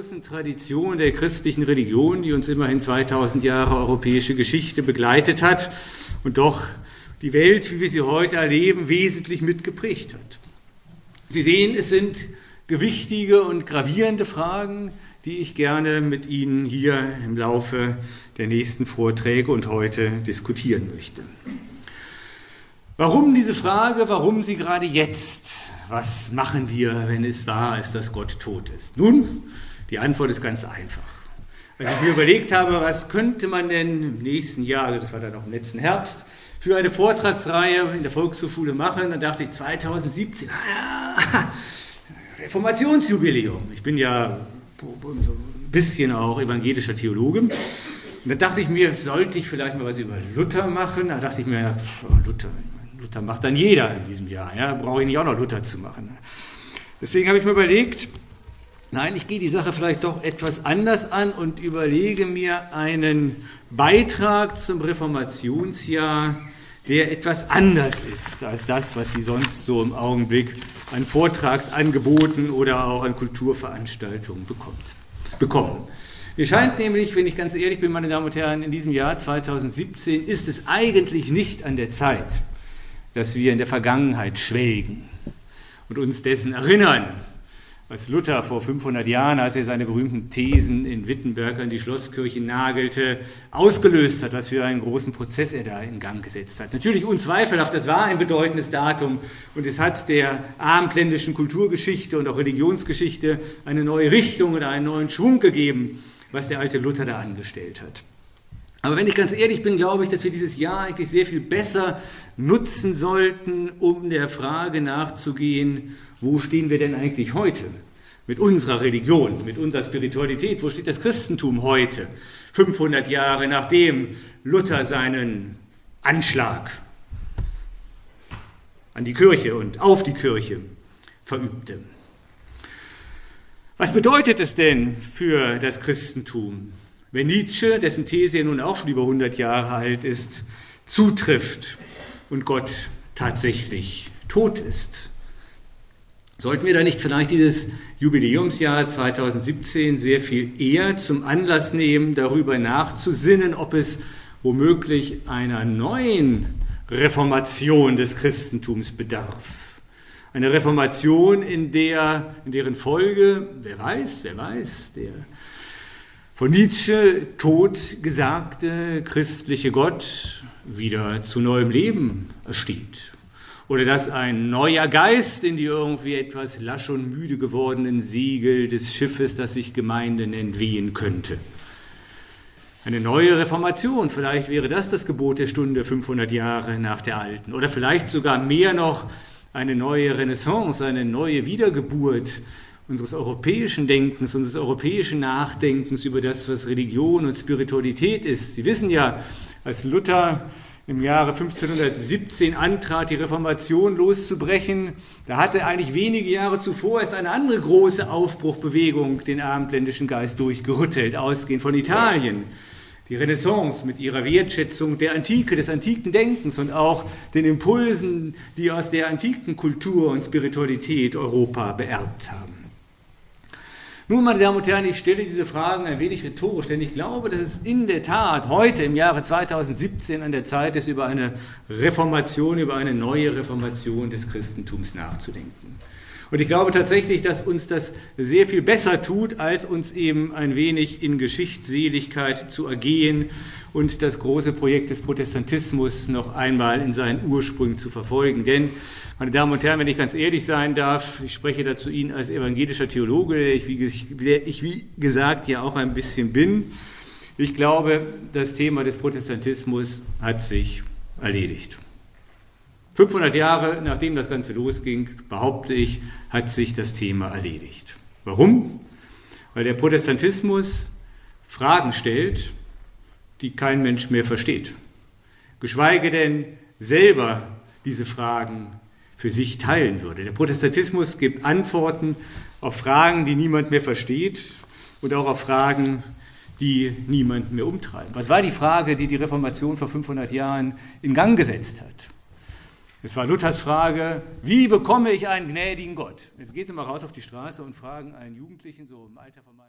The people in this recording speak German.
großen Tradition der christlichen Religion, die uns immerhin 2000 Jahre europäische Geschichte begleitet hat und doch die Welt, wie wir sie heute erleben, wesentlich mitgeprägt hat. Sie sehen, es sind gewichtige und gravierende Fragen, die ich gerne mit Ihnen hier im Laufe der nächsten Vorträge und heute diskutieren möchte. Warum diese Frage, warum sie gerade jetzt? Was machen wir, wenn es wahr ist, dass Gott tot ist? Nun, die Antwort ist ganz einfach. Als ich mir überlegt habe, was könnte man denn im nächsten Jahr, also das war dann auch im letzten Herbst, für eine Vortragsreihe in der Volkshochschule machen, dann dachte ich 2017, naja, Reformationsjubiläum. Ich bin ja ein bisschen auch evangelischer Theologe. Und da dachte ich mir, sollte ich vielleicht mal was über Luther machen? Da dachte ich mir, Luther, Luther macht dann jeder in diesem Jahr. Ja, brauche ich nicht auch noch Luther zu machen. Deswegen habe ich mir überlegt, nein, ich gehe die Sache vielleicht doch etwas anders an und überlege mir einen Beitrag zum Reformationsjahr, der etwas anders ist als das, was Sie sonst so im Augenblick an Vortragsangeboten oder auch an Kulturveranstaltungen bekommt, bekommen. Mir scheint nämlich, wenn ich ganz ehrlich bin, meine Damen und Herren, in diesem Jahr 2017 ist es eigentlich nicht an der Zeit, dass wir in der Vergangenheit schwelgen und uns dessen erinnern, was Luther vor 500 Jahren, als er seine berühmten Thesen in Wittenberg an die Schlosskirche nagelte, ausgelöst hat, was für einen großen Prozess er da in Gang gesetzt hat. Natürlich unzweifelhaft, das war ein bedeutendes Datum und es hat der abendländischen Kulturgeschichte und auch Religionsgeschichte eine neue Richtung oder einen neuen Schwung gegeben, was der alte Luther da angestellt hat. Aber wenn ich ganz ehrlich bin, glaube ich, dass wir dieses Jahr eigentlich sehr viel besser nutzen sollten, um der Frage nachzugehen, wo stehen wir denn eigentlich heute mit unserer Religion, mit unserer Spiritualität? Wo steht das Christentum heute, 500 Jahre nachdem Luther seinen Anschlag an die Kirche und auf die Kirche verübte? Was bedeutet es denn für das Christentum, wenn Nietzsche, dessen These nun auch schon über 100 Jahre alt ist, zutrifft und Gott tatsächlich tot ist? Sollten wir da nicht vielleicht dieses Jubiläumsjahr 2017 sehr viel eher zum Anlass nehmen, darüber nachzusinnen, ob es womöglich einer neuen Reformation des Christentums bedarf? Eine Reformation, in, der, in deren Folge, wer weiß, wer weiß, der von Nietzsche tot gesagte christliche Gott wieder zu neuem Leben ersteht oder dass ein neuer Geist in die irgendwie etwas lasch und müde gewordenen Segel des Schiffes, das sich Gemeinde nennt, wehen könnte. Eine neue Reformation, vielleicht wäre das das Gebot der Stunde 500 Jahre nach der alten. Oder vielleicht sogar mehr noch eine neue Renaissance, eine neue Wiedergeburt unseres europäischen Denkens, unseres europäischen Nachdenkens über das, was Religion und Spiritualität ist. Sie wissen ja, als Luther im Jahre 1517 antrat, die Reformation loszubrechen. Da hatte eigentlich wenige Jahre zuvor erst eine andere große Aufbruchbewegung den abendländischen Geist durchgerüttelt, ausgehend von Italien. Die Renaissance mit ihrer Wertschätzung der Antike, des antiken Denkens und auch den Impulsen, die aus der antiken Kultur und Spiritualität Europa beerbt haben. Nun, meine Damen und Herren, ich stelle diese Fragen ein wenig rhetorisch, denn ich glaube, dass es in der Tat heute im Jahre 2017 an der Zeit ist, über eine Reformation, über eine neue Reformation des Christentums nachzudenken. Und ich glaube tatsächlich, dass uns das sehr viel besser tut, als uns eben ein wenig in Geschichtsseligkeit zu ergehen und das große Projekt des Protestantismus noch einmal in seinen Ursprüngen zu verfolgen. Denn, meine Damen und Herren, wenn ich ganz ehrlich sein darf, ich spreche dazu Ihnen als evangelischer Theologe, der ich, wie, gesagt ja auch ein bisschen bin. Ich glaube, das Thema des Protestantismus hat sich erledigt. 500 Jahre nachdem das Ganze losging, behaupte ich, hat sich das Thema erledigt. Warum? Weil der Protestantismus Fragen stellt, die kein Mensch mehr versteht. Geschweige denn selber diese Fragen für sich teilen würde. Der Protestantismus gibt Antworten auf Fragen, die niemand mehr versteht und auch auf Fragen, die niemand mehr umtreiben. Was war die Frage, die die Reformation vor 500 Jahren in Gang gesetzt hat? Es war Luthers Frage, wie bekomme ich einen gnädigen Gott? Jetzt gehen Sie mal raus auf die Straße und fragen einen Jugendlichen, so im Alter von meinem